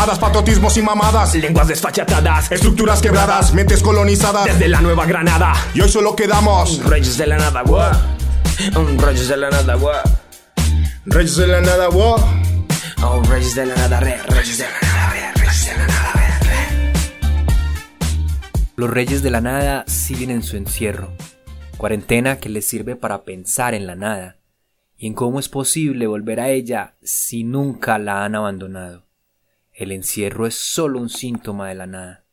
Hadas, patriotismos y mamadas. Lenguas desfachatadas, Estructuras quebradas, mentes colonizadas. desde la Nueva Granada. Y hoy solo quedamos Reyes de la nada, guau. Reyes de la nada, guau. reyes de la nada, wow. Oh, Reyes de la nada, re, Reyes de la nada, re, Reyes de la nada, re, re. Los reyes de la nada siguen en su encierro, cuarentena que les sirve para pensar en la nada y en cómo es posible volver a ella si nunca la han abandonado. El encierro es solo un síntoma de la nada.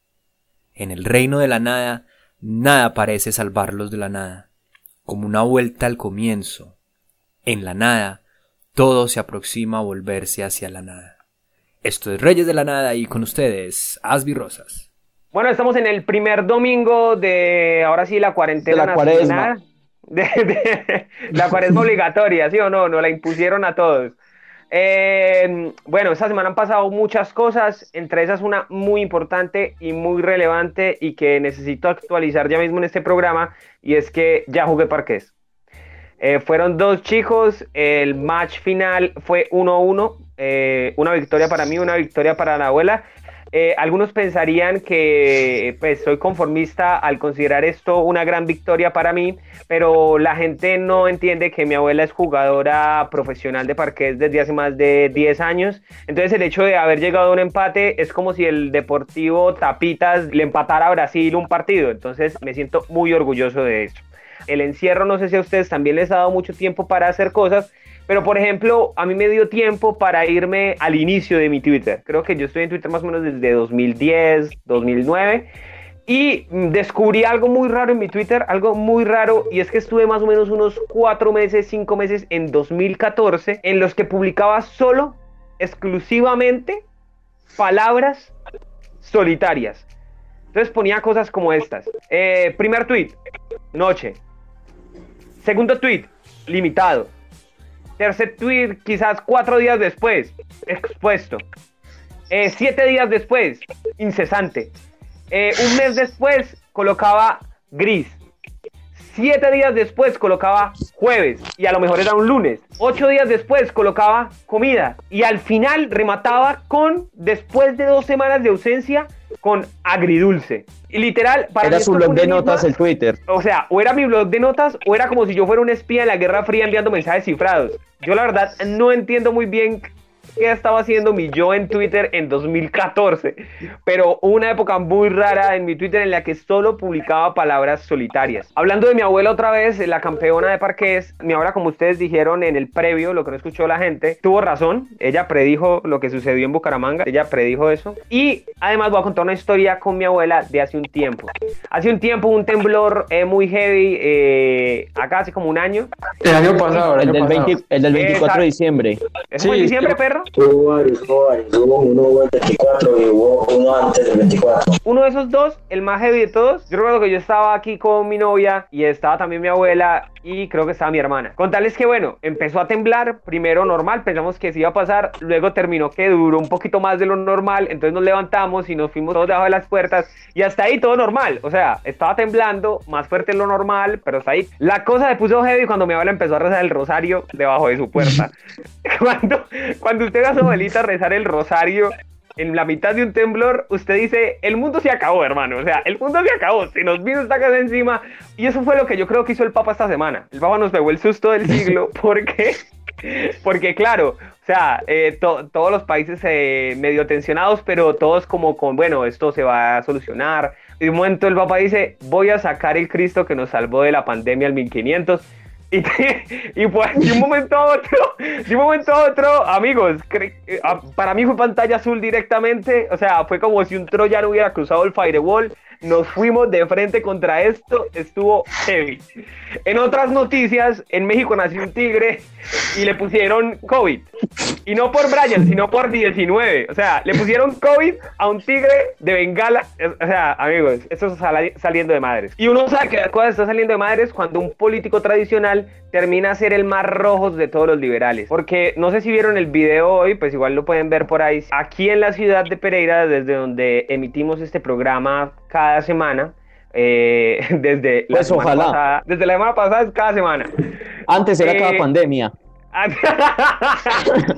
En el reino de la nada, nada parece salvarlos de la nada, como una vuelta al comienzo. En la nada, todo se aproxima a volverse hacia la nada. Esto es Reyes de la Nada y con ustedes, Asby Rosas. Bueno, estamos en el primer domingo de, ahora sí, la cuarentena De la cuaresma. nacional. De, de- la cuaresma obligatoria, ¿sí o no? Nos la impusieron a todos. Eh, bueno, esta semana han pasado muchas cosas, entre esas una muy importante y muy relevante y que necesito actualizar ya mismo en este programa, y es que ya jugué parqués. Eh, fueron dos chicos, el match final fue 1-1, eh, una victoria para mí, una victoria para la abuela. Eh, algunos pensarían que pues soy conformista al considerar esto una gran victoria para mí, pero la gente no entiende que mi abuela es jugadora profesional de parqués desde hace más de 10 años. Entonces el hecho de haber llegado a un empate es como si el Deportivo Tapitas le empatara a Brasil un partido. Entonces me siento muy orgulloso de eso. El encierro, no sé si a ustedes también les ha dado mucho tiempo para hacer cosas, pero por ejemplo, a mí me dio tiempo para irme al inicio de mi Twitter. Creo que yo estoy en Twitter más o menos desde 2010, 2009. Y descubrí algo muy raro en mi Twitter, algo muy raro, y es que estuve más o menos unos cuatro meses, cinco meses en 2014, en los que publicaba solo, exclusivamente, palabras solitarias. Entonces ponía cosas como estas. Eh, primer tweet, noche. Segundo tweet, limitado. Tercer tweet, quizás cuatro días después, expuesto. Eh, siete días después, incesante. Eh, un mes después, colocaba gris. Siete días después colocaba jueves y a lo mejor era un lunes. Ocho días después colocaba comida y al final remataba con, después de dos semanas de ausencia, con agridulce. Y literal, para Era su blog de notas el Twitter. O sea, o era mi blog de notas o era como si yo fuera un espía en la Guerra Fría enviando mensajes cifrados. Yo la verdad no entiendo muy bien qué estaba haciendo mi yo en Twitter en 2014, pero una época muy rara en mi Twitter en la que solo publicaba palabras solitarias. Hablando de mi abuela otra vez, la campeona de parques, mi abuela, como ustedes dijeron en el previo, lo que no escuchó la gente, tuvo razón, ella predijo lo que sucedió en Bucaramanga, ella predijo eso. Y además voy a contar una historia con mi abuela de hace un tiempo. Hace un tiempo un temblor eh, muy heavy, eh, acá hace como un año. El año pasado, el, el, del, pasado. 20, el del, 24 de diciembre. ¿Es sí, diciembre, perro? 24? Hubo varios, hubo varios. Hubo uno del 24 y hubo uno antes del 24. Uno de esos dos, el más heavy de todos. Yo recuerdo que yo estaba aquí con mi novia y estaba también mi abuela y creo que estaba mi hermana. Contarles que, bueno, empezó a temblar. Primero normal, pensamos que se iba a pasar. Luego terminó que duró un poquito más de lo normal. Entonces nos levantamos y nos fuimos todos debajo de las puertas. Y hasta ahí todo normal. O sea, estaba temblando, más fuerte de lo normal, pero hasta ahí. La cosa se puso heavy cuando mi abuela empezó a rezar el rosario debajo de su puerta. cuando, cuando usted ve a su abuelita rezar el rosario en la mitad de un temblor, usted dice, el mundo se acabó, hermano. O sea, el mundo se acabó. Se nos vino esta casa encima. Y eso fue lo que yo creo que hizo el Papa esta semana. El Papa nos pegó el susto del siglo porque, porque claro, o sea, eh, to- todos los países eh, medio tensionados, pero todos como con, bueno, esto se va a solucionar. Y de un momento el Papa dice, voy a sacar el Cristo que nos salvó de la pandemia al 1500. Y, y pues de un momento a otro, de un momento a otro, amigos, eh, para mí fue pantalla azul directamente, o sea, fue como si un troyano hubiera cruzado el firewall, nos fuimos de frente contra esto, estuvo heavy. En otras noticias, en México nació un tigre y le pusieron COVID. Y no por Brian, sino por 19. O sea, le pusieron COVID a un tigre de Bengala. O sea, amigos, esto está sali- saliendo de madres. Y uno sabe que las cosas están saliendo de madres cuando un político tradicional termina a ser el más rojo de todos los liberales. Porque no sé si vieron el video hoy, pues igual lo pueden ver por ahí. Aquí en la ciudad de Pereira, desde donde emitimos este programa cada semana. eh, desde la Pues, semana ojalá. pasada. Desde la semana pasada es cada semana. Antes era Eh, cada pandemia.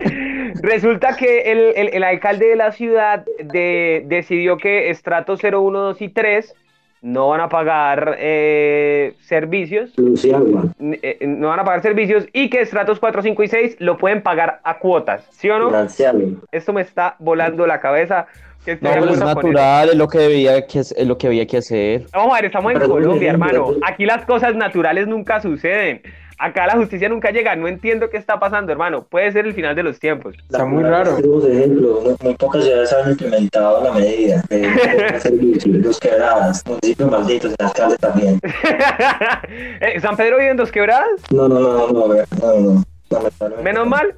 Resulta que el, el- el alcalde de la ciudad de- decidió que estratos 0, 1, 2 y 3 no van a pagar eh, servicios, Luz y agua. n- eh, no van a pagar servicios y que estratos 4, 5 y 6 lo pueden pagar a cuotas, ¿sí o no? Financiarlo. Esto me está volando la cabeza. ¿Qué estoy No, pero es natural, es lo que debía que es lo que había que hacer. Vamos a ver, estamos en Pero, Colombia, hermano. Aquí las cosas naturales nunca suceden. Acá la justicia nunca llega. No entiendo qué está pasando, hermano. Puede ser el final de los tiempos. Está muy raro. Muy, pocas ciudades han implementado la medida de de servicios, los quebradas, municipios malditos, el alcalde también. Eh, ¿San Pedro vive en dos quebradas? No, no, no, no, no, no. Menos mal.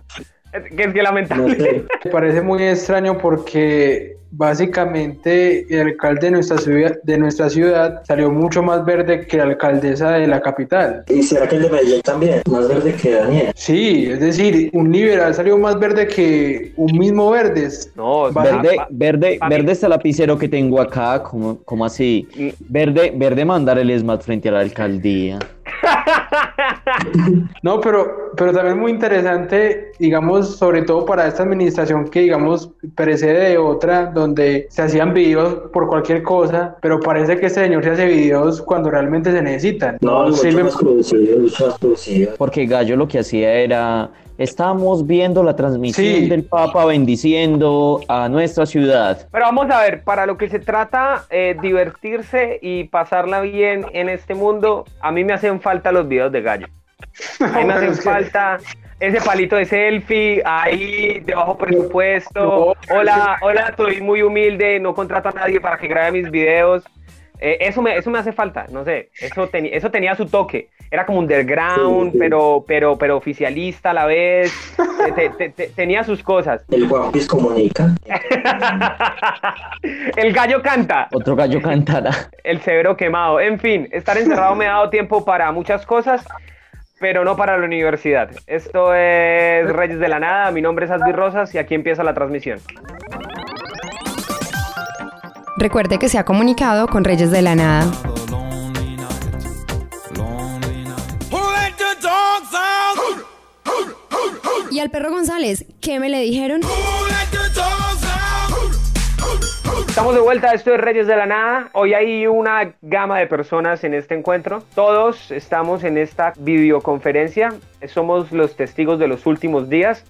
Que es que No lamentable. sé. Me parece muy extraño porque básicamente el alcalde de nuestra ciudad, de nuestra ciudad salió mucho más verde que la alcaldesa de la capital. ¿Y será que el de Medellín también? Más verde que Daniel. Sí, es decir, un liberal salió más verde que un mismo verde. No, Verde, pa- verde, pa- verde está el lapicero que tengo acá, como, como así. Mm. Verde, verde mandar el ESMAD frente a la alcaldía. No, pero, pero también muy interesante, digamos, sobre todo para esta administración que, digamos, precede de otra, donde se hacían videos por cualquier cosa, pero parece que este señor se hace videos cuando realmente se necesitan. No, más producido. Porque Gallo lo que hacía era, estamos viendo la transmisión Sí. del Papa bendiciendo a nuestra ciudad. Pero vamos a ver, para lo que se trata, eh, divertirse y pasarla bien en este mundo, a mí me hacen falta los videos de gallo. A mí me hacen falta ese palito de selfie ahí de bajo presupuesto. Hola, hola, estoy muy humilde, no contrato a nadie para que grabe mis videos. Eh, eso, me, eso me hace falta, no sé, eso, eso tenía su toque. Era como underground, Sí, sí. Pero, pero, pero oficialista a la vez. Te- te- te- tenía sus cosas. El Juan Piz comunica. El gallo canta. Otro gallo cantará. el severo quemado. En fin, estar encerrado me ha dado tiempo para muchas cosas, pero no para la universidad. Esto es Reyes de la Nada, mi nombre es Asby Rosas y aquí empieza la transmisión. Recuerde que se ha comunicado con Reyes de la Nada. Y al perro González, ¿qué me le dijeron? Estamos de vuelta, esto es Reyes de la Nada. Hoy hay una gama de personas en este encuentro. Todos estamos en esta videoconferencia. Somos los testigos de los últimos días.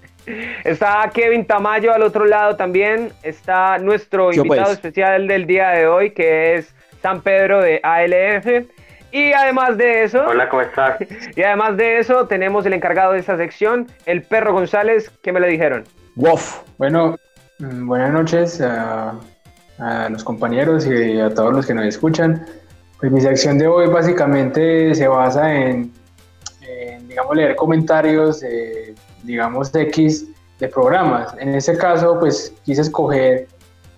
Está Kevin Tamayo al otro lado también. Está nuestro Yo, invitado pues. especial del día de hoy, que es San Pedro de ALF. Y además de eso, Hola, ¿cómo estás? y además de eso, tenemos el encargado de esta sección, el perro González, que me le dijeron. Wof. Bueno, mm, buenas noches a, a los compañeros y a todos los que nos escuchan. Pues mi sección de hoy básicamente se basa en, en, digamos, leer comentarios, de, digamos, X de programas. En este caso, pues quise escoger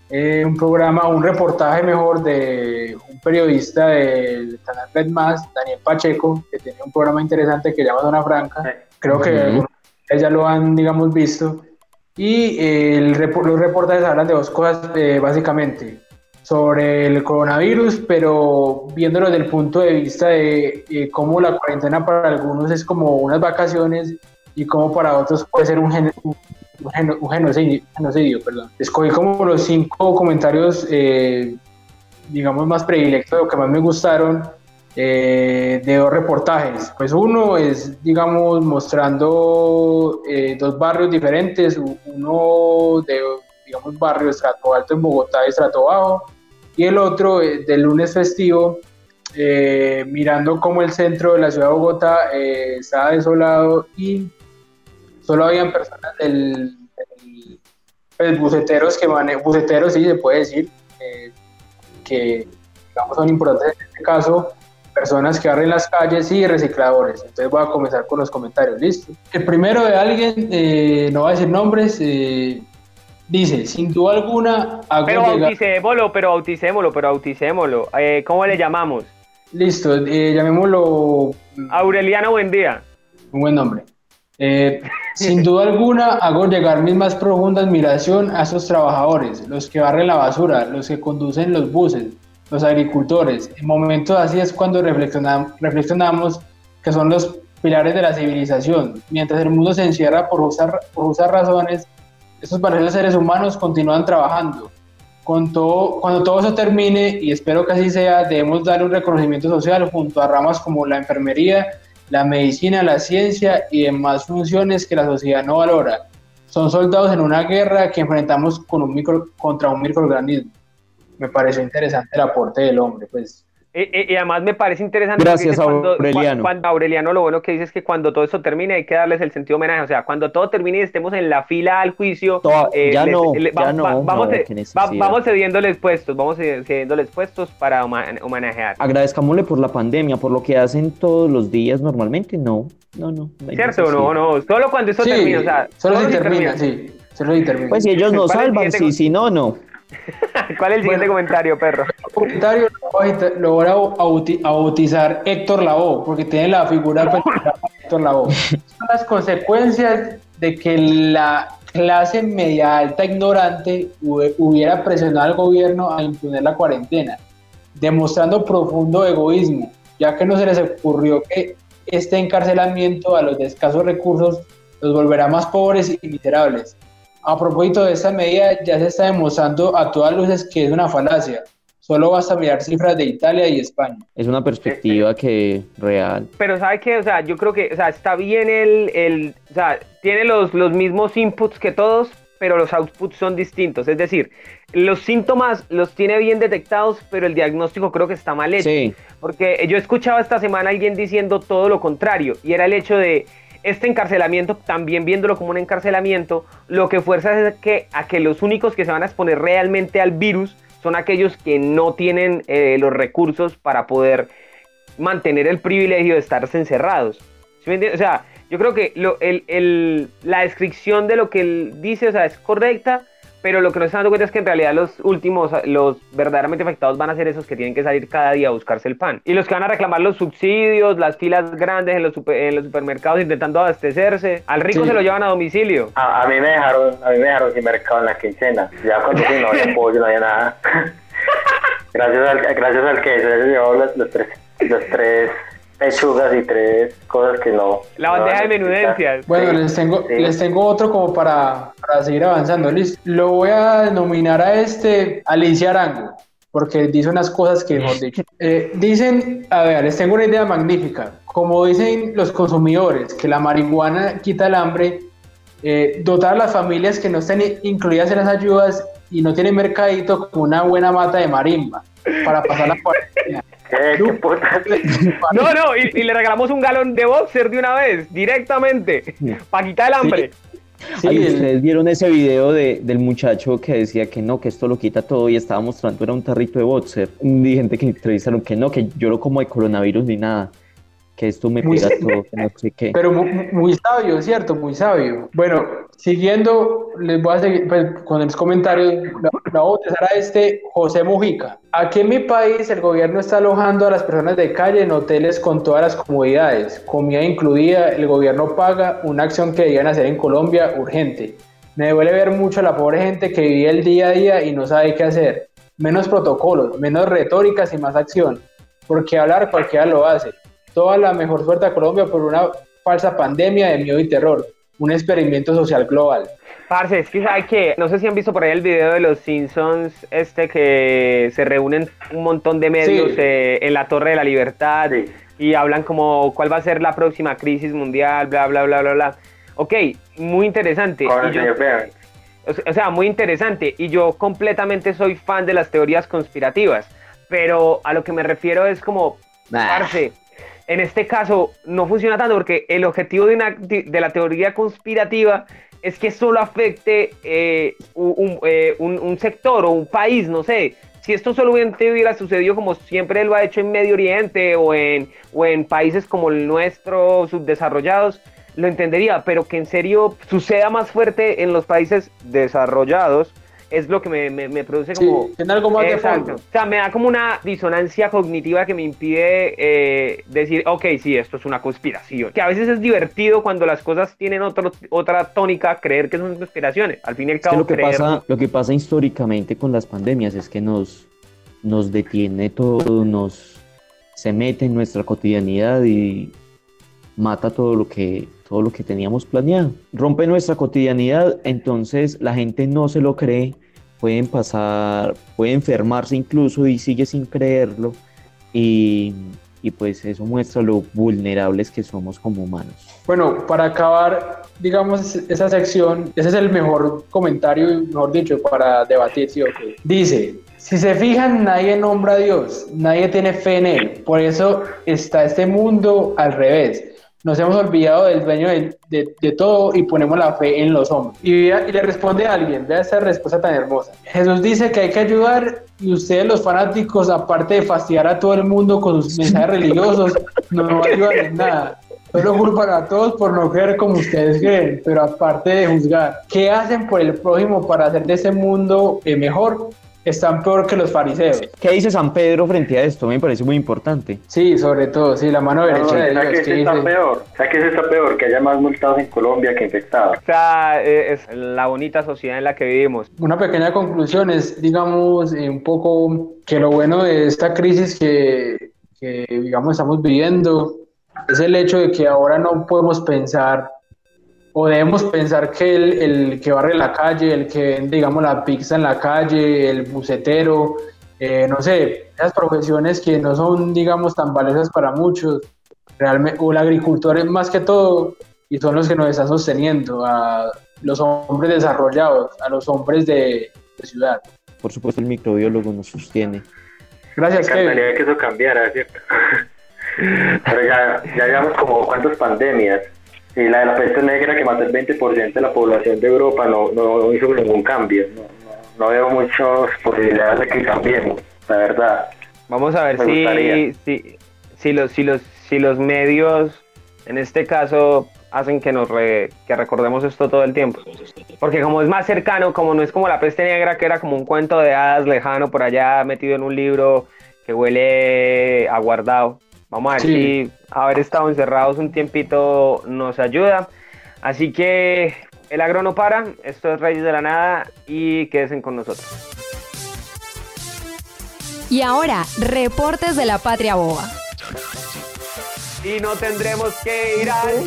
eh, un programa, un reportaje mejor de periodista del canal Red Más, Daniel Pacheco, que tiene un programa interesante que llama Zona Franca. Creo que ustedes ya lo han, digamos, visto. Y eh, el los reportajes hablan de dos cosas, eh, básicamente, sobre el coronavirus, pero viéndolo desde el punto de vista de eh, cómo la cuarentena para algunos es como unas vacaciones y cómo para otros puede ser un, gen- un genocidio, genocidio, perdón. Escogí como los cinco comentarios, eh, digamos, más predilectos, lo que más me gustaron, eh, de dos reportajes. Pues uno es, digamos, mostrando eh, dos barrios diferentes, uno de, digamos, barrio estrato alto en Bogotá y estrato bajo, y el otro eh, del lunes festivo, eh, mirando cómo el centro de la ciudad de Bogotá estaba desolado y solo habían personas del, del pues, buceteros que manejan, buceteros sí se puede decir, que digamos son importantes en este caso, personas que barren las calles y recicladores. Entonces voy a comenzar con los comentarios, listo. El primero de alguien, eh, no va a decir nombres, eh, dice, sin duda alguna, Pero bauticémoslo, pero bauticémoslo, pero bauticémoslo. Eh, ¿Cómo le llamamos? Listo, eh, llamémoslo mm, Aureliano Buendía. un buen nombre. Eh, sin duda alguna, hago llegar mi más profunda admiración a esos trabajadores, los que barren la basura, los que conducen los buses, los agricultores. En momentos así es cuando reflexionam- reflexionamos que son los pilares de la civilización. Mientras el mundo se encierra por usar, por razones, estos valiosos seres humanos continúan trabajando. Cuando todo eso termine, y espero que así sea, debemos darle un reconocimiento social junto a ramas como la enfermería, la medicina, la ciencia y demás funciones que la sociedad no valora. Son soldados en una guerra que enfrentamos con un micro, contra un microorganismo. Me pareció interesante el aporte del hombre, pues y, y- y además me parece interesante Gracias, cuando, Aureliano. cuando Aureliano lo bueno que dice es que cuando todo esto termine hay que darles el sentido de homenaje, o sea, cuando todo termine y estemos en la fila al juicio, Toa- ya no, le- ya no, vamos, no, va- vamos cediéndoles puestos, vamos ce- cediéndoles puestos para homenajear. Agradezcámosle por la pandemia, por lo que hacen todos los días normalmente. No, no, no. ¿Cierto no? No, solo cuando esto sí, termine, o sea, solo si si termina, sí, solo si termina. Pues si ellos nos ¿Cuál es el salvan, sí, si no, no. ¿Cuál es el siguiente Bueno. comentario, perro? comentario lo voy a bautizar Héctor Lavoe, porque tiene la figura de Héctor Lavoe. Son las consecuencias de que la clase media alta ignorante hubiera presionado al gobierno a imponer la cuarentena, demostrando profundo egoísmo, ya que no se les ocurrió que este encarcelamiento a los de escasos recursos los volverá más pobres y miserables. A propósito de esta medida, ya se está demostrando a todas luces que es una falacia. Solo basta mirar cifras de Italia y España. Es una perspectiva que real. Pero ¿sabe qué? O sea, yo creo que, o sea, está bien el, el o sea, tiene los, los mismos inputs que todos, pero los outputs son distintos. Es decir, los síntomas los tiene bien detectados, pero el diagnóstico creo que está mal hecho. Sí, Porque yo escuchaba esta semana a alguien diciendo todo lo contrario, y era el hecho de este encarcelamiento, también viéndolo como un encarcelamiento, lo que fuerza es que, a que los únicos que se van a exponer realmente al virus son aquellos que no tienen eh, los recursos para poder mantener el privilegio de estarse encerrados. O sea, yo creo que lo- el- el- la descripción de lo que él dice o sea, es correcta, pero lo que nos estamos dando cuenta es que en realidad los últimos, los verdaderamente afectados van a ser esos que tienen que salir cada día a buscarse el pan. Y los que van a reclamar los subsidios, las filas grandes en los, super- en los supermercados intentando abastecerse, al rico Sí. se lo llevan a domicilio. A, a mí me dejaron, a mí me dejaron sin mercado en la quincena. Ya cuando fui no había pollo, no había nada. gracias al, gracias al que se llevó los, los tres, los tres pechugas y tres cosas que no. La no bandeja de a necesitar. menudencias. Bueno, Sí, les, tengo, sí. les tengo otro como para, para seguir avanzando. Listo. Lo voy a denominar a este Alicia Arango, porque dice unas cosas que, mejor dicho. Eh, dicen, a ver, les tengo una idea magnífica. Como dicen los consumidores, que la marihuana quita el hambre, eh, dotar a las familias que no estén incluidas en las ayudas y no tienen mercadito como una buena mata de marimba para pasar la cuarentena. ¿Qué? ¿Qué putas? No, no, y, y le regalamos un galón de boxer de una vez, directamente, para quitar el hambre. Sí, ustedes vieron ese video de, del muchacho que decía que no, que esto lo quita todo y estaba mostrando era un tarrito de boxer. Y gente que entrevistaron que no, que yo no como de coronavirus ni nada, que esto me pega todo, que no sé qué. Pero muy, muy sabio, ¿cierto? Muy sabio. Bueno, siguiendo, les voy a seguir pues, con los comentarios. La, la voy a bautizar a este José Mujica. Aquí en mi país el gobierno está alojando a las personas de calle en hoteles con todas las comodidades, comida incluida, el gobierno paga, una acción que debían hacer en Colombia urgente. Me duele ver mucho a la pobre gente que vive el día a día y no sabe qué hacer. Menos protocolos, menos retóricas y más acción. Porque hablar cualquiera lo hace. Toda la mejor suerte a Colombia por una falsa pandemia de miedo y terror. Un experimento social global. Parce, es que sabe que, no sé si han visto por ahí el video de los Simpsons, este que se reúnen un montón de medios Sí. eh, en la Torre de la Libertad Sí. y hablan como cuál va a ser la próxima crisis mundial, bla, bla, bla, bla, bla. Ok, muy interesante. Yo- o se- o sea, muy interesante. Y yo completamente soy fan de las teorías conspirativas. Pero a lo que me refiero es como, parce, en este caso no funciona tanto porque el objetivo de, una, de la teoría conspirativa es que solo afecte eh, eh, un- sector o un país, no sé. Si esto solamente hubiera sucedido como siempre lo ha hecho en Medio Oriente o en, o en países como el nuestro, subdesarrollados, lo entendería, pero que en serio suceda más fuerte en los países desarrollados es lo que me, me- me produce Sí, como... tiene algo más de Exacto. fondo. O sea, me da como una disonancia cognitiva que me impide eh, decir, ok, sí, esto es una conspiración. Que a veces es divertido cuando las cosas tienen otro, otra tónica, creer que son conspiraciones. Al fin y al Es que cabo, lo que, creer- pasa, lo que pasa históricamente con las pandemias es que nos, nos detiene todo, nos se mete en nuestra cotidianidad y mata todo lo que, todo lo que teníamos planeado. Rompe nuestra cotidianidad, entonces la gente no se lo cree, pueden pasar, puede enfermarse incluso y sigue sin creerlo y, y pues eso muestra lo vulnerables que somos como humanos. Bueno, para acabar, digamos, esa sección, ese es el mejor comentario, mejor dicho, para debatir, ¿sí o qué? Dice, si se fijan, nadie nombra a Dios, nadie tiene fe en Él, por eso está este mundo al revés. Nos hemos olvidado del dueño de, de- de todo y ponemos la fe en los hombres. Y, y le responde a alguien, vea esa respuesta tan hermosa. Jesús dice que hay que ayudar y ustedes los fanáticos, aparte de fastidiar a todo el mundo con sus mensajes religiosos, no ayudan en nada. Solo culpan a todos por no creer como ustedes creen, pero aparte de juzgar, ¿qué hacen por el prójimo para hacer de ese mundo mejor? Están peor que los fariseos. ¿Qué dice San Pedro frente a esto? Me parece muy importante. Sí, sobre todo, sí, la mano derecha No, de ¿sabes Dios. qué ¿qué sí está dice? peor? ¿Sabes qué sí está peor? Que haya más multados en Colombia que infectados. O sea, eh, es la bonita sociedad en la que vivimos. Una pequeña conclusión es, digamos, eh, un poco que lo bueno de esta crisis que, que, digamos, estamos viviendo es el hecho de que ahora no podemos pensar o debemos pensar que el, el que barre la calle, el que vende, digamos, la pizza en la calle, el bucetero, eh, no sé, esas profesiones que no son, digamos, tan valiosas para muchos, realmente, o el agricultor es más que todo, y son los que nos están sosteniendo, a los hombres desarrollados, a los hombres de, de ciudad. Por supuesto, el microbiólogo nos sostiene. Gracias, Me Kevin. que eso cambiara, ¿cierto? Pero ya, ya llevamos como cuántas pandemias. Y la de la peste negra que mató el 20% de la población de Europa no, no hizo ningún cambio. No, no, veo muchas posibilidades de que cambiemos, la verdad. Vamos a ver si, si, si, los, si, los, si los medios, en este caso, hacen que nos re- que recordemos esto todo el tiempo. Porque como es más cercano, como no es como la peste negra, que era como un cuento de hadas lejano por allá metido en un libro que huele a guardado. Vamos a ver Sí. si haber estado encerrados un tiempito nos ayuda. Así que el agro no para, esto es Reyes de la Nada y quédense con nosotros. Y ahora, reportes de la patria boba. Y no tendremos que ir al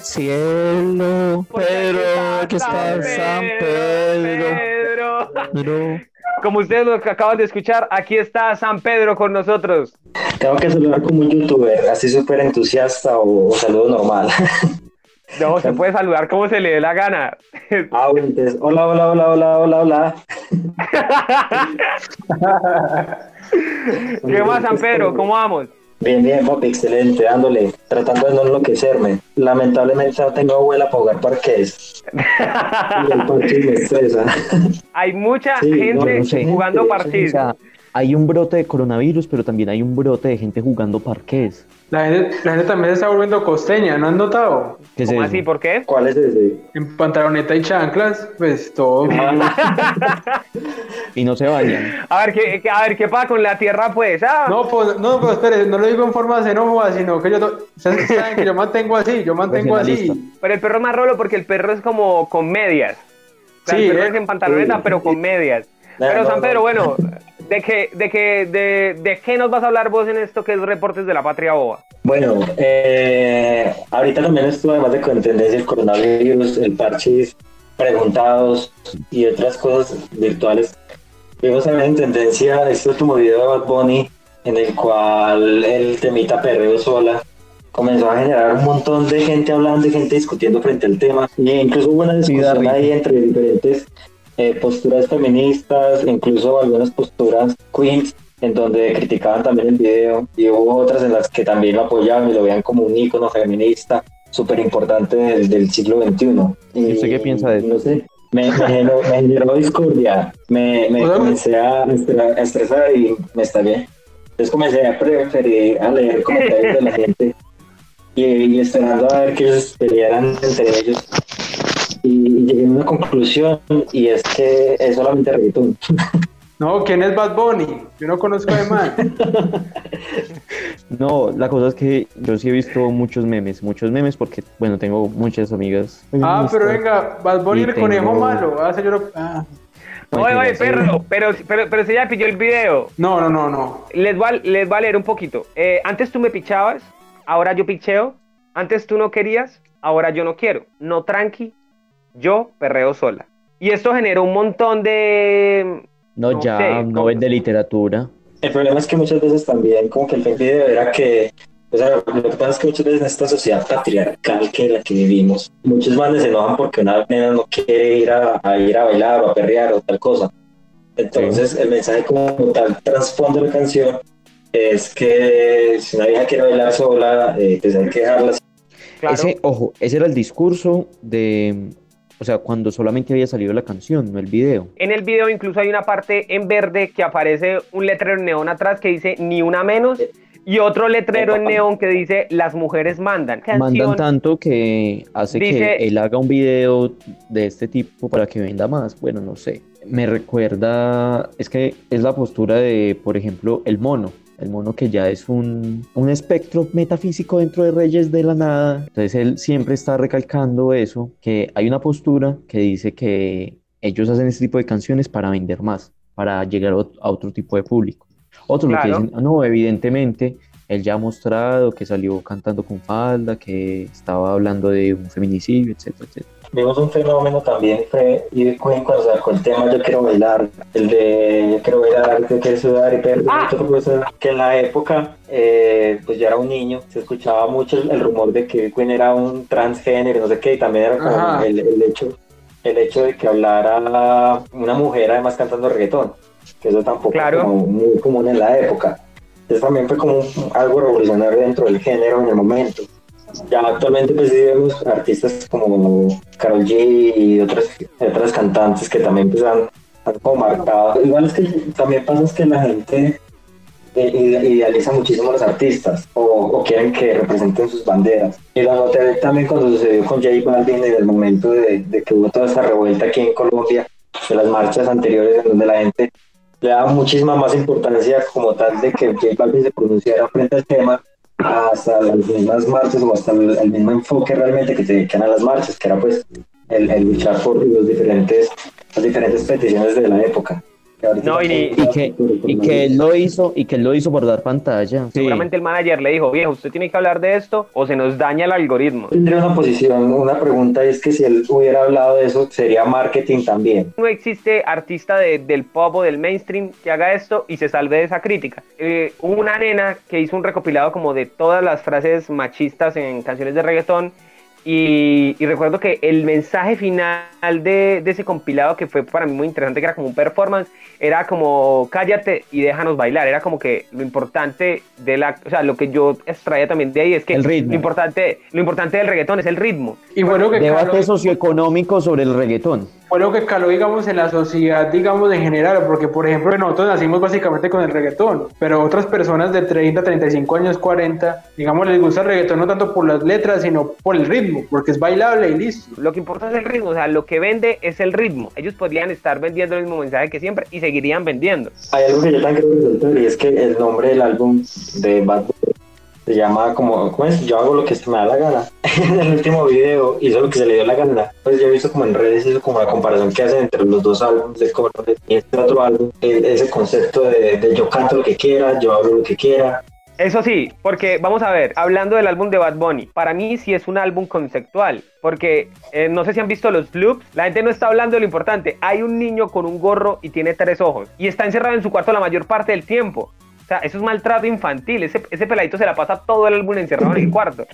cielo. cielo, Porque aquí está San Pedro. Pedro. Como ustedes lo que acaban de escuchar, aquí está San Pedro con nosotros. Tengo que saludar como un youtuber, así súper entusiasta o, o saludo normal. No, se puede saludar como se le dé la gana. ah, bueno, entonces, hola, hola, hola, hola, hola, hola. ¿Qué más, San Pedro? ¿Cómo vamos? Bien, bien, papi, excelente, dándole, tratando de no enloquecerme. Lamentablemente no tengo abuela para jugar parques. Y el parque me estresa. Hay mucha Sí, gente No sé, jugando sea, hay un brote de coronavirus, pero también hay un brote de gente jugando parques. La gente, la gente también se está volviendo costeña, ¿no han notado? ¿Qué es ¿Cómo así? ¿Por qué? ¿Cuál es ese? En pantaloneta y chanclas, pues todo. Y no se bañan. A ver, ¿qué, qué- a ver, ¿qué pasa con la tierra, pues? Ah, No, pues, no, pues espere, no lo digo en forma xenófoba, sino que yo, saben que yo mantengo así, yo mantengo así. Pero el perro es más rolo porque el perro es como con medias. O sea, Sí, el perro eh, es en pantaloneta, sí. pero con medias. No, Pero no, San no. Pedro, bueno, ¿de qué, de, qué, de, ¿de qué nos vas a hablar vos en esto que es Reportes de la Patria Boba? Bueno, eh, ahorita también estuvo además de con tendencia el coronavirus, el parchis, preguntados y otras cosas virtuales. Vimos también en tendencia este último video de Bad Bunny en el cual el temita perreo sola comenzó a generar un montón de gente hablando y gente discutiendo frente al tema. Y incluso hubo una discusión ahí entre diferentes eh, posturas feministas, incluso algunas posturas queens, en donde criticaban también el video, y hubo otras en las que también lo apoyaban y lo veían como un ícono feminista súper importante del, del siglo XXI. ¿Y usted qué piensa de eso? No sé, me, me generó, me generó discordia, me, me comencé a estresar y me estallé. Entonces comencé a preferir a leer comentarios de la gente y, y esperando a ver que ellos pelearan entre ellos. Llegué a una conclusión y es que es solamente reggaetón. No, ¿quién es Bad Bunny? Yo no conozco de man. No, la cosa es que yo sí he visto muchos memes, muchos memes porque, bueno, tengo muchas amigas. Ah, pero venga, Bad Bunny el conejo tengo- malo. Ah, lo- ah. Oye, oye, perro, pero, pero, pero si ya pilló el video. No, no, no, no. Les va, les va a leer un poquito. Eh, antes tú me pichabas, ahora yo picheo. Antes tú no querías, ahora yo no quiero. No tranqui, yo perreo sola. Y esto generó un montón de... No, No ya, sé, Nobel de literatura. El problema es que muchas veces también como que el fin video era que, o sea, lo que pasa es que muchas veces en esta sociedad patriarcal que en la que vivimos, muchos manes se enojan porque una nena no quiere ir a, a ir a bailar o a perrear o tal cosa. Entonces el mensaje como tal trasfondo de la canción es que si una vieja quiere bailar sola, eh, pues hay que dejarla. Claro. Ese, ojo, ese era el discurso de, o sea, cuando solamente había salido la canción, no el video. En el video incluso hay una parte en verde que aparece un letrero en neón atrás que dice ni una menos y otro letrero en neón que dice las mujeres mandan. Mandan tanto que hace Dice- que él haga un video de este tipo para que venda más. Bueno, no sé. Me recuerda, es que es la postura de, por ejemplo, el mono. El mono que ya es un, un espectro metafísico dentro de Reyes de la Nada. Entonces él siempre está recalcando eso, que hay una postura que dice que ellos hacen este tipo de canciones para vender más, para llegar a ot- a otro tipo de público. Otros lo que Claro. dicen, "Ah, no, evidentemente él ya ha mostrado que salió cantando con falda, que estaba hablando de un feminicidio, etcétera, etcétera. Vimos un fenómeno también, fue Queen cuando sacó el tema Yo quiero bailar, el de Yo quiero bailar, yo quiero sudar y perder, Ah. que en la época, eh, pues yo era un niño, se escuchaba mucho el, el rumor de que Queen era un transgénero, no sé qué, y también era como el, el hecho el hecho de que hablara una mujer además cantando reggaetón, que eso tampoco Claro. era como muy común en la época. Eso también fue como algo revolucionario dentro del género en el momento. Ya actualmente pues vemos artistas como Karol G y otras, otras cantantes que también pues han, han como marcado. Igual es que también pasa es que la gente eh, ide- idealiza muchísimo a los artistas o, o quieren que representen sus banderas. Y lo noté también cuando sucedió con J Balvin en el momento de, de que hubo toda esta revuelta aquí en Colombia, de las marchas anteriores en donde la gente le daba muchísima más importancia como tal de que J Balvin se pronunciara frente al tema hasta las mismas marchas o hasta el, mismo enfoque realmente que se dedican a las marchas, que era pues el, el luchar por los diferentes, las diferentes peticiones de la época. No, y ni- Y que, y que él lo hizo, y que él lo hizo por dar pantalla. Sí. Seguramente el manager le dijo, viejo, usted tiene que hablar de esto o se nos daña el algoritmo. Tendría una posición, una pregunta y es que si él hubiera hablado de eso, sería marketing también. No existe artista de- del pop o del mainstream que haga esto y se salve de esa crítica. Eh, hubo una nena que hizo un recopilado como de todas las frases machistas en canciones de reggaetón y, y recuerdo que el mensaje final de, de ese compilado que fue para mí muy interesante, que era como un performance, era como cállate y déjanos bailar. Era como que lo importante de la, o sea, lo que yo extraía también de ahí es que El ritmo. lo importante, lo importante del reggaetón es el ritmo. Y fue lo que Debate socioeconómico sobre el reggaetón. Fue lo que caló, digamos, en la sociedad, digamos, en general, porque, por ejemplo, nosotros nacimos básicamente con el reggaetón, pero otras personas de 30, 35 años, 40, digamos, les gusta el reggaetón no tanto por las letras, sino por el ritmo, porque es bailable y listo. Lo que importa es el ritmo, o sea, lo que vende es el ritmo. Ellos podrían estar vendiendo el mismo mensaje que siempre y seguirían vendiendo. Hay algo que yo también quiero resaltar y es que el nombre del álbum de Bad Bunny se llama como, ¿cómo es? Yo hago lo que se me da la gana. en el último video hizo lo que se le dio la gana. Pues yo he visto como en redes hizo como la comparación que hacen entre los dos álbumes de Corre y este otro álbum. ese concepto de, yo canto lo que quiera, yo hablo lo que quiera. Eso sí, porque vamos a ver, hablando del álbum de Bad Bunny, para mí sí es un álbum conceptual, porque eh, no sé si han visto los bloops, la gente no está hablando de lo importante. Hay un niño con un gorro y tiene tres ojos y está encerrado en su cuarto la mayor parte del tiempo. O sea, eso es maltrato infantil. Ese, ese peladito se la pasa todo el álbum encerrado en el cuarto.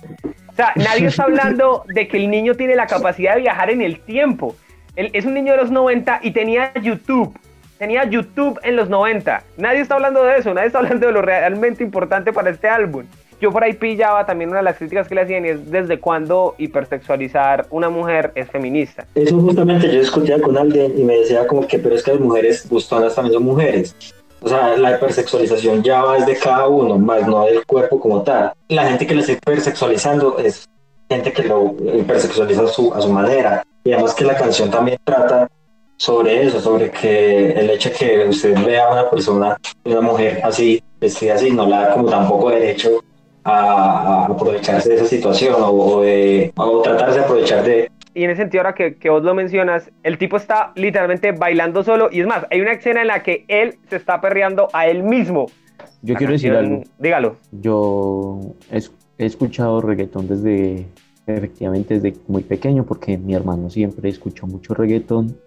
O sea, nadie está hablando de que el niño tiene la capacidad de viajar en el tiempo. Él es un niño de los 90 y tenía YouTube. Tenía YouTube en los 90. Nadie está hablando de eso. Nadie está hablando de lo realmente importante para este álbum. Yo por ahí pillaba también una de las críticas que le hacían es desde cuándo hipersexualizar una mujer es feminista. Eso justamente yo discutía con alguien y me decía como que, pero es que las mujeres bustonas también son mujeres. O sea, la hipersexualización ya va desde cada uno, más no del cuerpo como tal. La gente que lo está hipersexualizando es gente que lo hipersexualiza a su, a su manera. Y además que la canción también trata sobre eso, sobre que el hecho de que usted vea a una persona, una mujer así, vestida así, no le da como tampoco derecho a, a aprovecharse de esa situación o, o de, o tratarse de aprovechar de, Y en ese sentido, ahora que, que vos lo mencionas, el tipo está literalmente bailando solo. Y es más, hay una escena en la que él se está perreando a él mismo. Yo La quiero decir canción- algo. Dígalo. Yo he, he escuchado reggaetón desde efectivamente desde muy pequeño porque mi hermano siempre escuchó mucho reggaetón,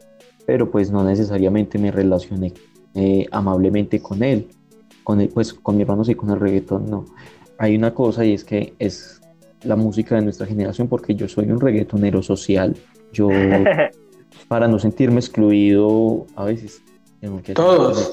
pero pues no necesariamente me relacioné eh, amablemente con él. Con él, pues con mi hermano sí, con el reggaetón no. Hay una cosa y es que es la música de nuestra generación porque yo soy un reggaetonero social. Yo, para no sentirme excluido, a veces tengo que... Todos.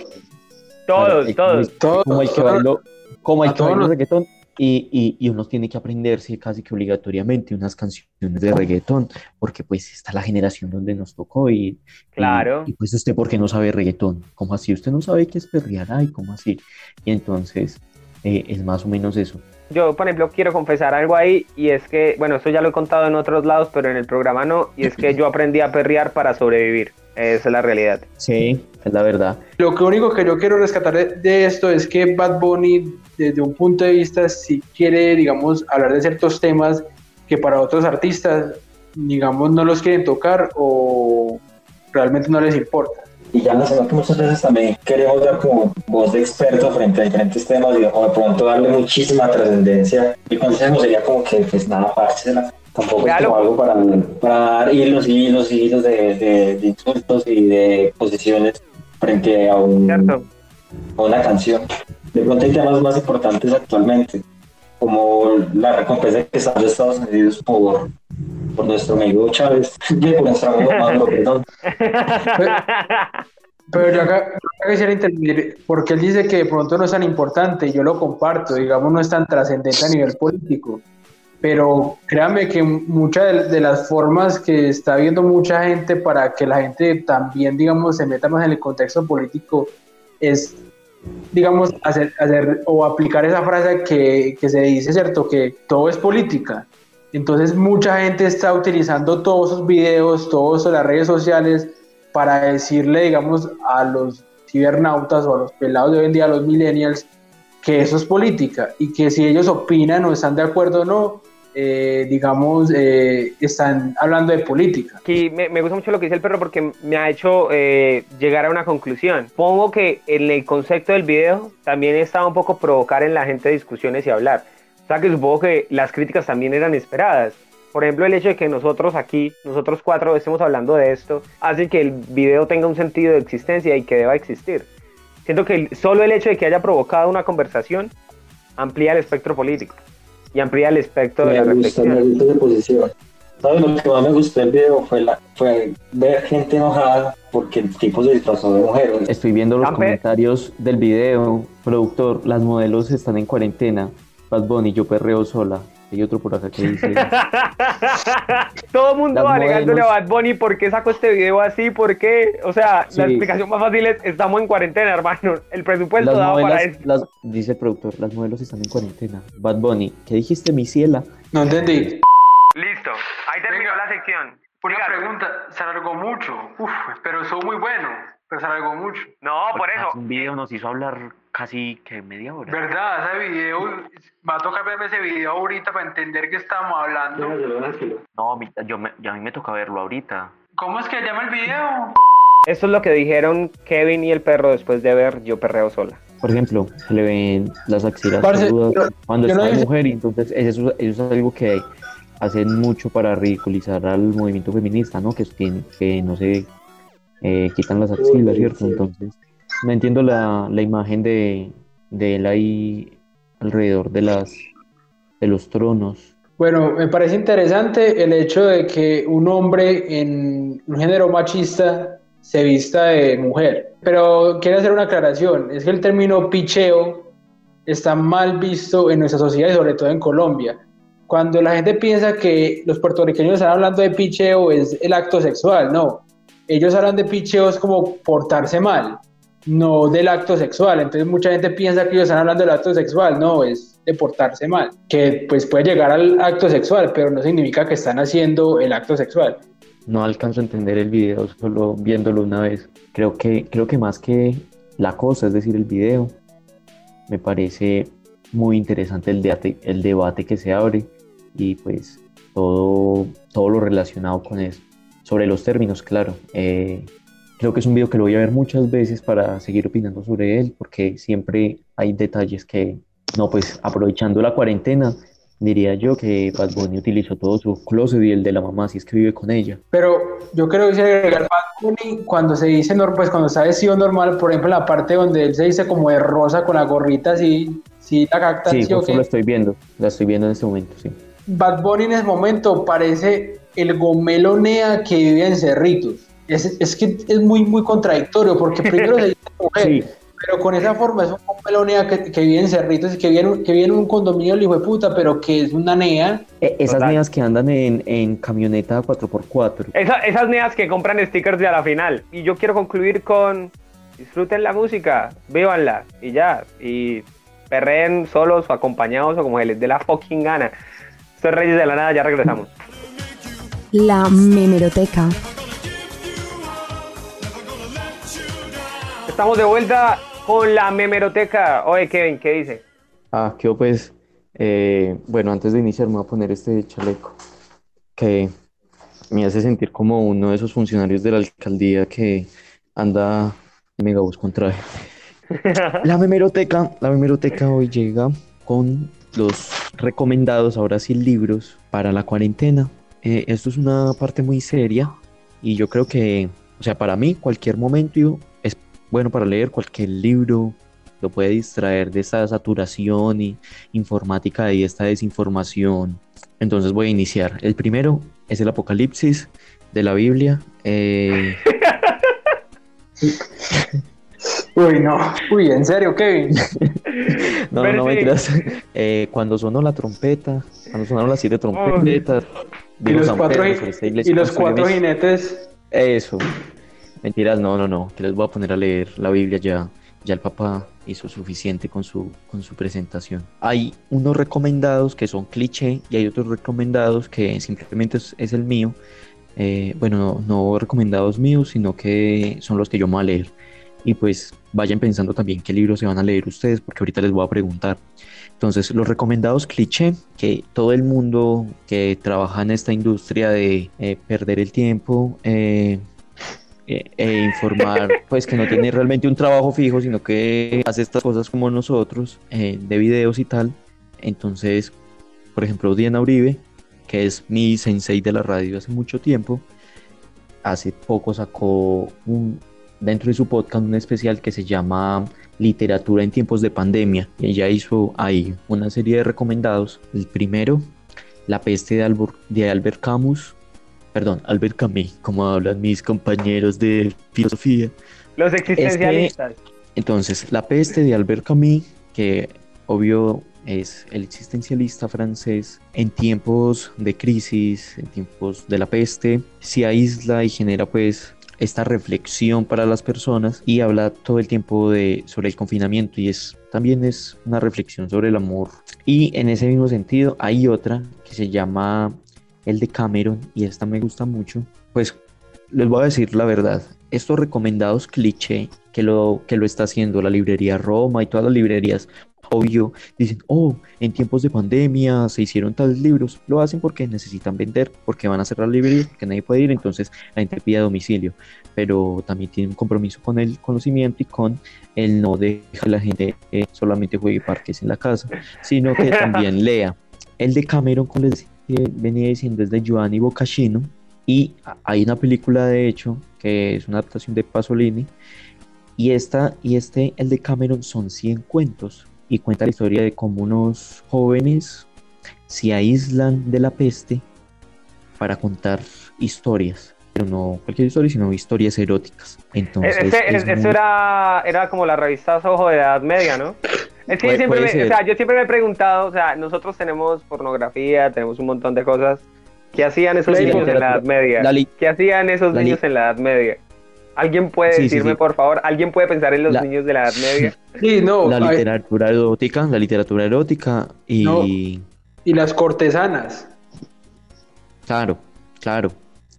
Todos, todos. Todos, Como el que bailó, como A que los- reggaetón y, y, y uno tiene que aprenderse casi que obligatoriamente unas canciones de reggaetón porque pues está la generación donde nos tocó y, y- Claro. y, pues usted por qué no sabe reggaetón, ¿cómo así? Usted no sabe qué es perrear, ay, ¿cómo así? Y entonces eh, es más o menos eso. Yo, por ejemplo, quiero confesar algo ahí y es que, bueno, esto ya lo he contado en otros lados, pero en el programa no, y es que yo aprendí a perrear para sobrevivir. Esa es la realidad. Sí, es la verdad. Lo que único que yo quiero rescatar de, de esto es que Bad Bunny, desde un punto de vista, si quiere, digamos, hablar de ciertos temas que para otros artistas, digamos, no los quieren tocar o realmente no les importa. Y ya mencionó que muchas veces también queremos dar como voz de experto frente a diferentes temas y o de pronto darle muchísima trascendencia. Mi consejo sería como que, pues nada, pársela. Tampoco es Véalo. como algo para, para dar hilos y hilos y hilos de, de- de insultos y de posiciones frente a, a una canción. De pronto hay temas más importantes actualmente, como la recompensa que está de Estados Unidos por, por nuestro amigo Chávez, por nuestro amigo Maduro, perdón. Pero yo acá, yo acá quisiera intervenir, porque él dice que de pronto no es tan importante, y yo lo comparto, digamos, no es tan trascendente a nivel político. Pero créame que muchas de, de las formas que está viendo mucha gente para que la gente también, digamos, se meta más en el contexto político es, digamos, hacer, hacer o aplicar esa frase que, que se dice, ¿cierto? Que todo es política. Entonces mucha gente está utilizando todos esos videos, todas las redes sociales para decirle, digamos, a los cibernautas o a los pelados de hoy en día, a los millennials, que eso es política y que si ellos opinan o están de acuerdo o no, eh, digamos, eh, están hablando de política. Aquí me, me gusta mucho lo que dice el perro porque me ha hecho eh, llegar a una conclusión. Pongo que en el concepto del video también estaba un poco provocar en la gente discusiones y hablar. O sea que supongo que las críticas también eran esperadas. Por ejemplo, el hecho de que nosotros aquí, nosotros cuatro, estemos hablando de esto, hace que el video tenga un sentido de existencia y que deba existir. Siento que el- solo el hecho de que haya provocado una conversación amplía el espectro político y amplía el espectro de la Me gusta, me reflexión. gusta esa posición. ¿Sabes? Lo que más me gustó del video fue, la, fue ver gente enojada porque el tipo se disfrazó de mujer. Estoy viendo los Ampe- comentarios del video. Productor, las modelos están en cuarentena. Bad Bunny, yo perreo sola. Hay otro por acá que dice... Todo el mundo Las alegándole a Bad Bunny por qué sacó este video así, por qué. O sea, Sí. la explicación más fácil es: estamos en cuarentena, hermano. El presupuesto Las dado para eso. las- dice el productor, las modelos están en cuarentena. Bad Bunny, ¿qué dijiste, mi ciela? No entendí. Listo, ahí terminó Venga. la sección. Una Dígalo. pregunta, se alargó mucho, Uf, pero estuvo muy bueno, pero se alargó mucho. No, por eso. Un video nos hizo hablar casi que media hora. ¿Verdad? Ese video, va a tocar verme ese video ahorita para entender qué estamos hablando. No, a mí, yo me- yo a mí me toca verlo ahorita. ¿Cómo es que llama el video? Esto es lo que dijeron Kevin y el perro después de ver Yo Perreo Sola. Por ejemplo, se le ven las axilas Parce, peludas yo- cuando yo no está de mujer y entonces eso, eso es algo que hacen mucho para ridiculizar al movimiento feminista, ¿no? Que, es que, que no se eh, quitan las axilas, ¿cierto? Entonces, no entiendo la, la imagen de, de él ahí alrededor de las de los tronos. Bueno, me parece interesante el hecho de que un hombre en un género machista se vista de mujer. Pero quiero hacer una aclaración, es que el término picheo está mal visto en nuestra sociedad y sobre todo en Colombia. Cuando la gente piensa que los puertorriqueños están hablando de picheo es el acto sexual, no. Ellos hablan de picheo es como portarse mal, no del acto sexual. Entonces mucha gente piensa que ellos están hablando del acto sexual, no, es de portarse mal, que pues puede llegar al acto sexual, pero no significa que están haciendo el acto sexual. No alcanzo a entender el video solo viéndolo una vez. Creo que, creo que más que la cosa, es decir, el video, me parece muy interesante el debate, el debate que se abre y pues todo, todo lo relacionado con eso. Sobre los términos, claro. eh, creo que es un video que lo voy a ver muchas veces para seguir opinando sobre él porque siempre hay detalles que, no, pues aprovechando la cuarentena, diría yo que Bad Bunny utilizó todo su closet y el de la mamá, si es que vive con ella. Pero yo creo que se agregar Bad Bunny cuando se dice normal, pues cuando está vestido normal, por ejemplo, en la parte donde él se dice como de rosa con la gorrita así, sí la capta, Sí, ¿sí o justo la estoy viendo, la estoy viendo en este momento, sí. Bad Bunny en ese momento parece el gomelonea que vive en Cerritos. Es, es que es muy, muy contradictorio, porque primero se dice mujer, Sí. pero con esa forma es un gomelonea que, que vive en Cerritos y que vive en, un- que vive en un condominio el hijo de puta, pero que es una nea. E- esas Total. neas que andan en, en camioneta 4x4. Esa- esas neas que compran stickers de a la final. Y yo quiero concluir con disfruten la música, vívanla y ya. Y perreen solos o acompañados o como se les dé la fucking gana. Esto es Reyes de la Nada, ya regresamos. La memeroteca. Estamos de vuelta con la memeroteca. Oye, Kevin, ¿qué dice? Ah, quedó pues, eh, bueno, antes de iniciar me voy a poner este chaleco que me hace sentir como uno de esos funcionarios de la alcaldía que anda en megabús con traje. La memeroteca, la memeroteca hoy llega con los recomendados, ahora sí, libros para la cuarentena. Eh, esto es una parte muy seria y yo creo que, o sea, para mí cualquier momento bueno para leer cualquier libro, lo puede distraer de esta saturación y informática y esta desinformación. Entonces voy a iniciar. El primero es el Apocalipsis de la Biblia. Eh, Uy, no. Uy, en serio, Kevin. no, Pero no, sí. mentiras. Eh, cuando sonó la trompeta, cuando sonaron las siete trompetas, Y los cuatro, Pedro y los cuatro jinetes. Eso. Mentiras, no, no, no. Que les voy a poner a leer la Biblia ya. Ya el papá hizo suficiente con su, con su presentación. Hay unos recomendados que son cliché y hay otros recomendados que simplemente es, el mío. Eh, bueno, no, no recomendados míos, sino que son los que yo me voy a leer. Y pues vayan pensando también qué libros se van a leer ustedes, porque ahorita les voy a preguntar. Entonces, los recomendados cliché, que todo el mundo que trabaja en esta industria de eh, perder el tiempo, eh, eh, informar, pues que no tiene realmente un trabajo fijo, sino que hace estas cosas como nosotros, eh, de videos y tal. Entonces, por ejemplo, Diana Uribe, que es mi sensei de la radio hace mucho tiempo, hace poco sacó un, dentro de su podcast un especial que se llama Literatura en tiempos de pandemia. Ella hizo ahí una serie de recomendados. El primero, La peste de, Albor- de Albert Camus, perdón, Albert Camus, como hablan mis compañeros de filosofía. Los existencialistas. Entonces, La peste de Albert Camus, que obvio es el existencialista francés, en tiempos de crisis, en tiempos de la peste, se aísla y genera pues esta reflexión para las personas y habla todo el tiempo de sobre el confinamiento y es también es una reflexión sobre el amor. Y en ese mismo sentido hay otra que se llama el de Cameron y esta me gusta mucho. Pues les voy a decir la verdad, estos recomendados cliché que lo, que lo está haciendo la librería Roma y todas las librerías, obvio, dicen, oh, en tiempos de pandemia se hicieron tales libros, lo hacen porque necesitan vender, porque van a cerrar librerías, porque nadie puede ir, entonces la gente pide a domicilio, pero también tiene un compromiso con el conocimiento y con el no dejar que la gente eh, solamente juegue parques en la casa, sino que también lea. El de Cameron, como les venía diciendo, es de Giovanni Boccacino, y hay una película de hecho que es una adaptación de Pasolini y esta y este el de Cameron son 100 cuentos y cuenta la historia de cómo unos jóvenes se aíslan de la peste para contar historias pero no cualquier historia sino historias eróticas entonces Ese- es eso muy- era, era como la revista Ojo de Edad Media, ¿no? Es que yo siempre, me, o sea, yo siempre me he preguntado, o sea, nosotros tenemos pornografía, tenemos un montón de cosas. ¿Qué hacían esos Sí, la niños en la Edad Media? la ¿Qué hacían esos la niños en la Edad Media? ¿Alguien puede Sí, decirme, sí. por favor? ¿Alguien puede pensar en los La- niños de la Edad Media? Sí, no. la literatura erótica la literatura erótica y No. y las cortesanas. claro claro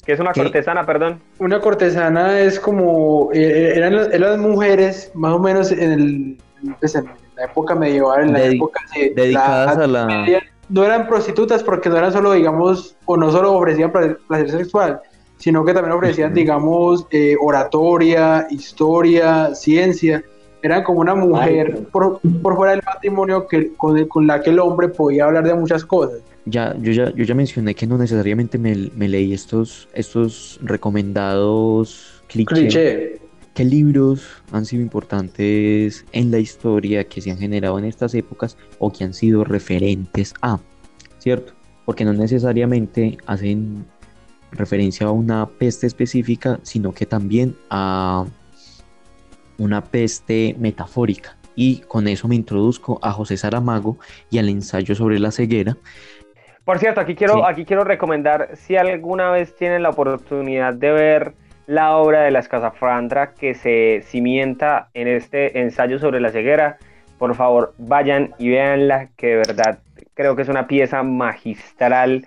Que es una ¿Qué? cortesana, perdón. Una cortesana es como, eh, eran, las- eran las mujeres, más o menos en, el, pues, en la época medieval, en la época de dedicadas la a la- Media, no eran prostitutas porque no eran solo, digamos, o no solo ofrecían placer, sexual, sino que también ofrecían, Ujú. digamos, eh, oratoria, historia, ciencia, Era como una mujer por, por fuera del matrimonio que, con, el- con la que el hombre podía hablar de muchas cosas. Ya, yo ya, yo ya mencioné que no necesariamente me, me leí estos, estos recomendados clichés. Cliché. ¿Qué libros han sido importantes en la historia que se han generado en estas épocas o que han sido referentes a? ¿Cierto? Porque no necesariamente hacen referencia a una peste específica, sino que también a una peste metafórica. Y con eso me introduzco a José Saramago y al ensayo sobre la ceguera. Por cierto, aquí quiero, Sí. aquí quiero recomendar, si alguna vez tienen la oportunidad de ver la obra de la Escazafrandra que se cimienta en este ensayo sobre la ceguera, por favor vayan y véanla, que de verdad creo que es una pieza magistral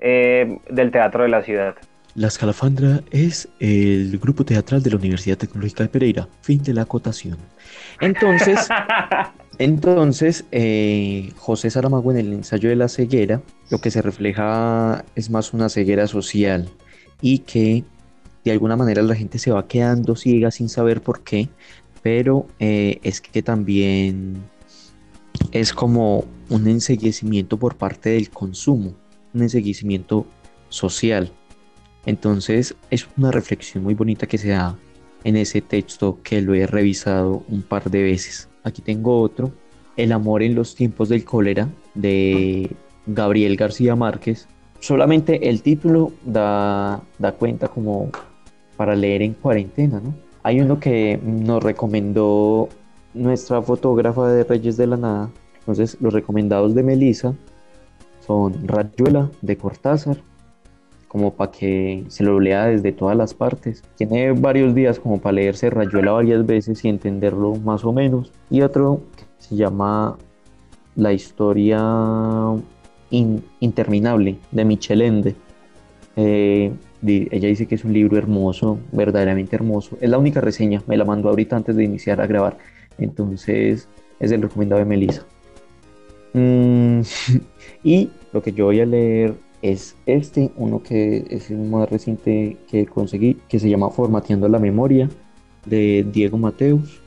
eh, del teatro de la ciudad. La Escalafandra es el grupo teatral de la Universidad Tecnológica de Pereira. Fin de la acotación. Entonces, entonces eh, José Saramago en el ensayo de la ceguera, lo que se refleja es más una ceguera social y que de alguna manera la gente se va quedando ciega sin saber por qué, pero eh, es que también es como un enseguecimiento por parte del consumo, un enseguecimiento social. Entonces es una reflexión muy bonita que se da en ese texto que lo he revisado un par de veces. Aquí tengo otro, El amor en los tiempos del cólera de Gabriel García Márquez. Solamente el título da, da cuenta como para leer en cuarentena, ¿no? Hay uno que nos recomendó nuestra fotógrafa de Reyes de la Nada. Entonces los recomendados de Melissa son Rayuela de Cortázar, como para que se lo lea desde todas las partes. Tiene varios días como para leerse Rayuela varias veces y entenderlo más o menos. Y otro que se llama La historia in- interminable de Michel Ende. Eh, ella dice que es un libro hermoso, verdaderamente hermoso. Es la única reseña, me la mandó ahorita antes de iniciar a grabar. Entonces es el recomendado de Melissa. Mm, y lo que yo voy a leer es este, uno que es el más reciente que conseguí, que se llama Formateando la Memoria, de Diego Mateus.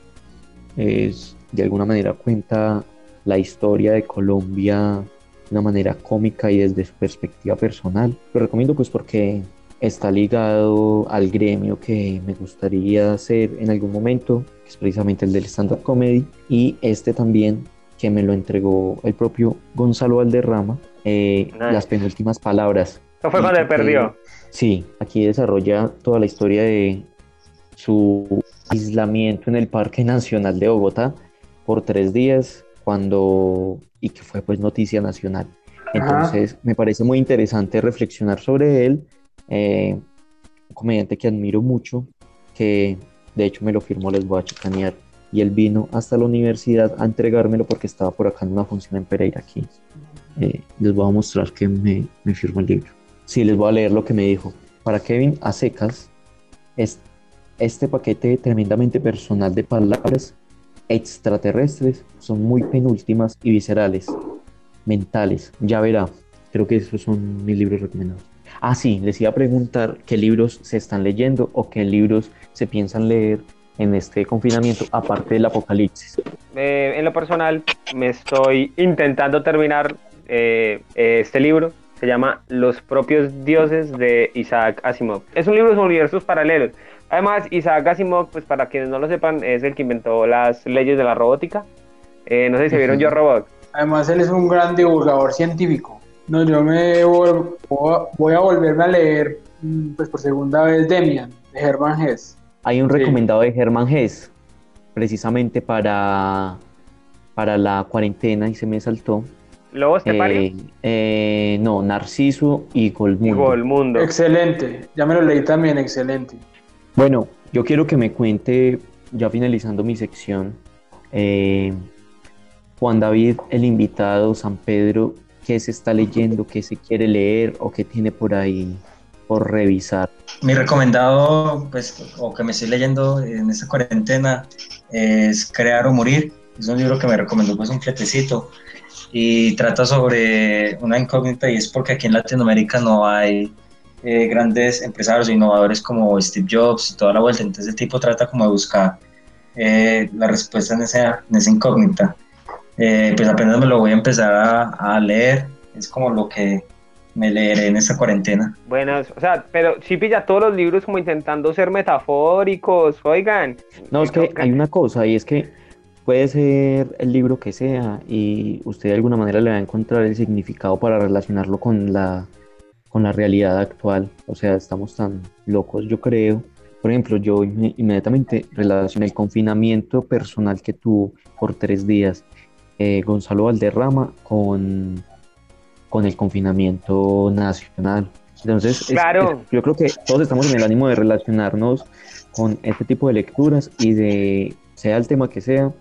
Es, de alguna manera cuenta la historia de Colombia de una manera cómica y desde su perspectiva personal. Lo recomiendo pues porque está ligado al gremio que me gustaría hacer en algún momento, que es precisamente el del stand-up comedy, y este también que me lo entregó el propio Gonzalo Valderrama, eh, Nice. las penúltimas palabras. Eso fue cuando perdió. Sí, aquí desarrolla toda la historia de su aislamiento en el Parque Nacional de Bogotá por tres días, cuando y que fue pues noticia nacional. Entonces me parece muy interesante reflexionar sobre él, eh, un comediante que admiro mucho, que de hecho me lo firmó, les voy a chicanear, y él vino hasta la universidad a entregármelo porque estaba por acá en una función en Pereira aquí. Eh, les voy a mostrar que me, me firmó el libro. Sí, les voy a leer lo que me dijo. Para Kevin a secas, es, este paquete tremendamente personal de palabras extraterrestres son muy penúltimas y viscerales, mentales. Ya verá, creo que esos son mis libros recomendados. Ah, sí, les iba a preguntar qué libros se están leyendo o qué libros se piensan leer en este confinamiento, aparte del apocalipsis. Eh, en lo personal, me estoy intentando terminar eh, este libro. Se llama Los propios dioses de Isaac Asimov. Es un libro de universos paralelos. Además, Isaac Asimov, pues para quienes no lo sepan, es el que inventó las leyes de la robótica. Eh, no sé si se vieron. Yo Robot. Además, él es un gran divulgador científico. No, yo me voy a- volverme a leer, mm, pues por segunda vez, Demian, de Hermann Hesse. Hay un Sí. recomendado de Germán Hess, precisamente para, para la cuarentena y se me saltó. Lobos Estepario Eh, eh, no, Narciso y y Golmundo. Golmundo. Excelente, ya me lo leí también, excelente. Bueno, yo quiero que me cuente, ya finalizando mi sección, eh, Juan David, el invitado, San Pedro, qué se está leyendo, qué se quiere leer o qué tiene por ahí por revisar. Mi recomendado, pues, o que me estoy leyendo en esta cuarentena, es Crear o Morir. Es un libro que me recomendó pues un fletecito y trata sobre una incógnita y es porque aquí en Latinoamérica no hay eh, grandes empresarios innovadores como Steve Jobs y toda la vuelta. Entonces el tipo trata como de buscar eh, la respuesta en esa, en esa incógnita. Eh, pues apenas me lo voy a empezar a, a leer, es como lo que me leeré en esta cuarentena. Bueno, o sea, pero sí pilla todos los libros como intentando ser metafóricos, oigan. No, es que hay una cosa y es que puede ser el libro que sea y usted de alguna manera le va a encontrar el significado para relacionarlo con la, con la realidad actual. O sea, estamos tan locos, yo creo. Por ejemplo, yo inme- inmediatamente relacioné el confinamiento personal que tuvo por tres días eh, Gonzalo Valderrama con, con el confinamiento nacional. Entonces, es- Claro. es- yo creo que todos estamos en el ánimo de relacionarnos con este tipo de lecturas y de, sea el tema que sea,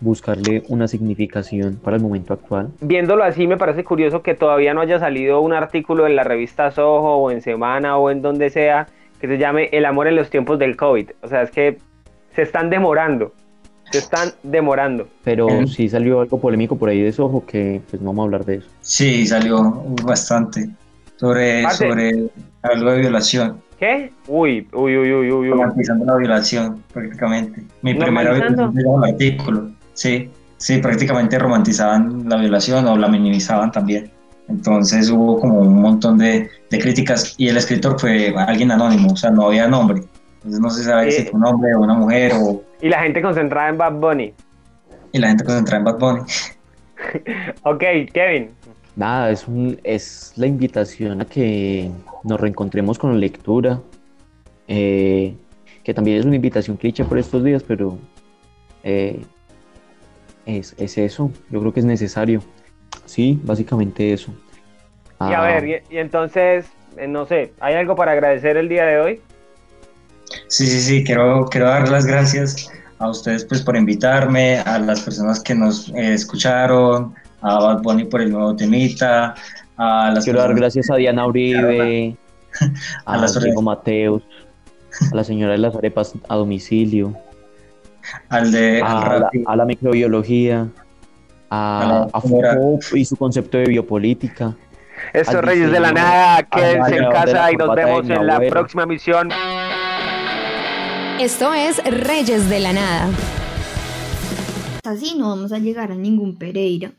buscarle una significación para el momento actual. Viéndolo así, me parece curioso que todavía no haya salido un artículo en la revista Soho o en Semana o en donde sea que se llame El amor en los tiempos del COVID. O sea, es que se están demorando. Se están demorando. Pero Mm. sí salió algo polémico por ahí de Soho que pues no vamos a hablar de eso. Sí, salió bastante sobre, sobre algo de violación, ¿Qué? Uy, uy, uy, uy, uy, romantizando la violación prácticamente. Mi primera violación era un artículo, sí, sí, prácticamente romantizaban la violación o la minimizaban también. Entonces hubo como un montón de, de críticas y el escritor fue alguien anónimo, o sea, no había nombre. Entonces no se sabe Eh. si fue un hombre o una mujer o, Y la gente concentrada en Bad Bunny. y la gente concentrada en Bad Bunny. Ok, Kevin. Nada, es, un, es la invitación a que nos reencontremos con la lectura, eh, que también es una invitación cliché por estos días, pero eh, es, es eso, yo creo que es necesario. Sí, básicamente eso. Y a Ah, ver, y, y entonces, eh, no sé, ¿hay algo para agradecer el día de hoy? Sí, sí, sí, quiero, quiero dar las gracias a ustedes pues por invitarme, a las personas que nos eh, escucharon, a Bad Bunny por el nuevo temita, a las quiero dar gracias a Diana Uribe, A a las Diego Mateus, a la señora de las arepas a domicilio, al de al a la, Rappi, a la microbiología, A a, la a señora- Foucault y su concepto de biopolítica. Esto Al es Reyes de la Nada, quédense en casa y nos vemos en la abuela. próxima misión. Esto es Reyes de la Nada. Así no vamos a llegar a ningún Pereira.